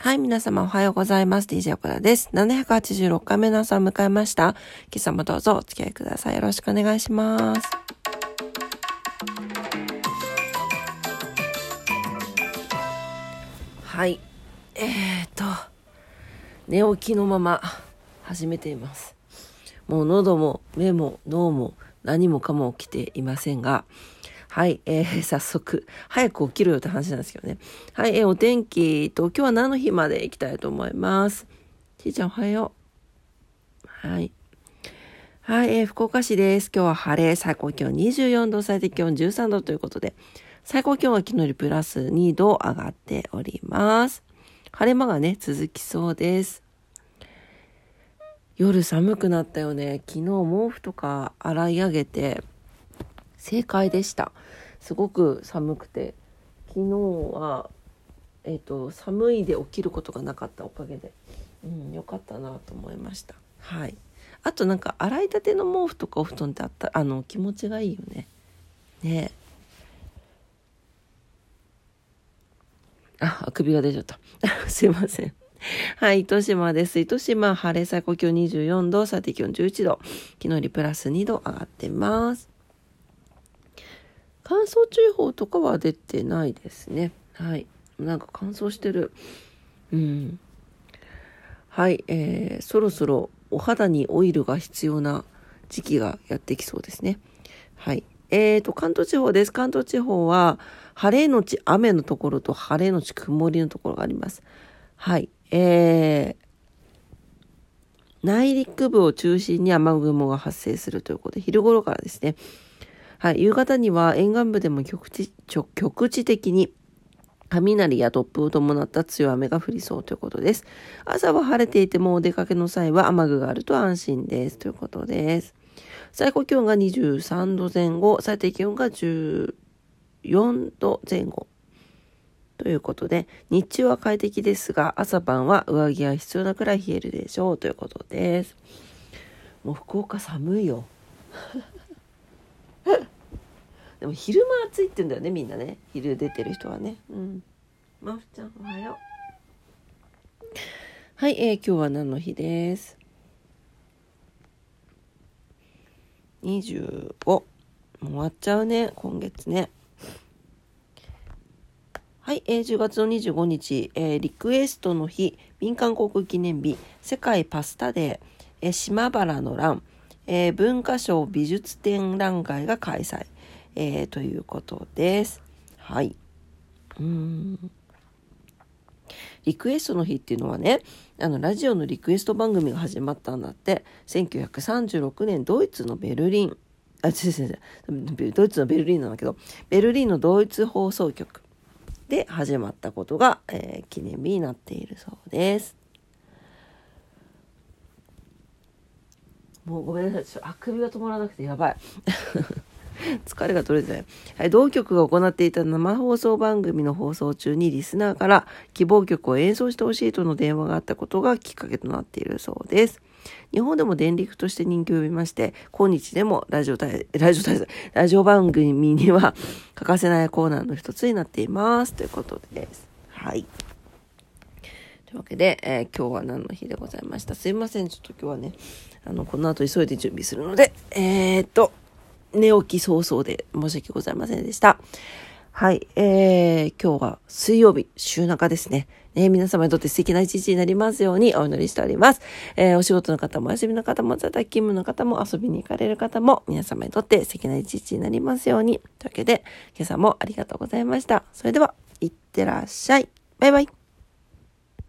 はい、皆様おはようございます。DJ 岡田です。786回目の朝を迎えました。今朝もどうぞお付き合いください。よろしくお願いします。はい。えーと、寝起きのまま始めています。もう喉も目も脳も何もかも起きていませんが、はい、えー、早速、早く起きるよって話なんですけどね。はい、えー、お天気と、今日は何の日まで行きたいと思います？ちーちゃんおはよう。はい。はい、えー、福岡市です。今日は晴れ、最高気温24度、最低気温13度ということで、最高気温は昨日よりプラス2度上がっております。晴れ間がね、続きそうです。夜寒くなったよね。昨日毛布とか洗い上げて、正解でした。すごく寒くて昨日は、えーと、寒いで起きることがなかったおかげで、うん、よかったなと思いました。はい、あとなんか洗いたての毛布とかお布団ってあったあの気持ちがいいよね。ねあ、あくびが出ちゃった。すいません。はい、糸島です。糸島、晴れ最高気温24度、最低気温11度。昨日よりプラス2度上がってます。乾燥注意報とかは出てないですね。はい。なんか乾燥してる。うん。はい、えー、そろそろお肌にオイルが必要な時期がやってきそうですね。はい。えーと、関東地方です。関東地方は、晴れのち雨のところと晴れのち曇りのところがあります。はい。えー、内陸部を中心に雨雲が発生するということで、昼頃からですね、はい、夕方には沿岸部でも局地局地的に雷や突風を伴った強い雨が降りそうということです。朝は晴れていてもお出かけの際は雨具があると安心です。ということです。最高気温が23度前後、最低気温が14度前後。ということで、日中は快適ですが、朝晩は上着が必要なくらい冷えるでしょうということです。もう福岡寒いよ。でも昼間暑いって言うんだよねみんなね。昼出てる人はね。うん。まふちゃんおはよう。はい、えー、今日は何の日です？25もう終わっちゃうね今月ね。はい、えー、10月の25日、えー、リクエストの日、民間航空記念日、世界パスタデー、えー、島原の乱、えー、文化省美術展覧会が開催。えー、ということです。はい。うん。リクエストの日っていうのはね、あの、ラジオのリクエスト番組が始まったんだって、1936年ドイツのベルリン、あ、違う違うドイツのベルリンなんだけど、ベルリンのドイツ放送局で始まったことが、えー、記念日になっているそうです。もうごめんなさい。あくびが止まらなくてやばい。疲れが取れてない。はい、同局が行っていた生放送番組の放送中にリスナーから希望曲を演奏してほしいとの電話があったことがきっかけとなっているそうです。日本でも電力として人気を呼びまして、今日でもラジオ大、ラジオ大、ラジオ番組には欠かせないコーナーの一つになっています。ということです。はい。というわけで、えー、今日は何の日でございました？すいません。ちょっと今日はね、あの、この後急いで準備するので、えー、っと、寝起き早々で申し訳ございませんでした。はい。えー、今日は水曜日、週中ですね。ね、皆様にとって素敵な一日になりますようにお祈りしております。えー、お仕事の方もお休みの方も、在宅勤務の方も、遊びに行かれる方も、皆様にとって素敵な一日になりますように。というわけで、今朝もありがとうございました。それでは、いってらっしゃい。バイバイ。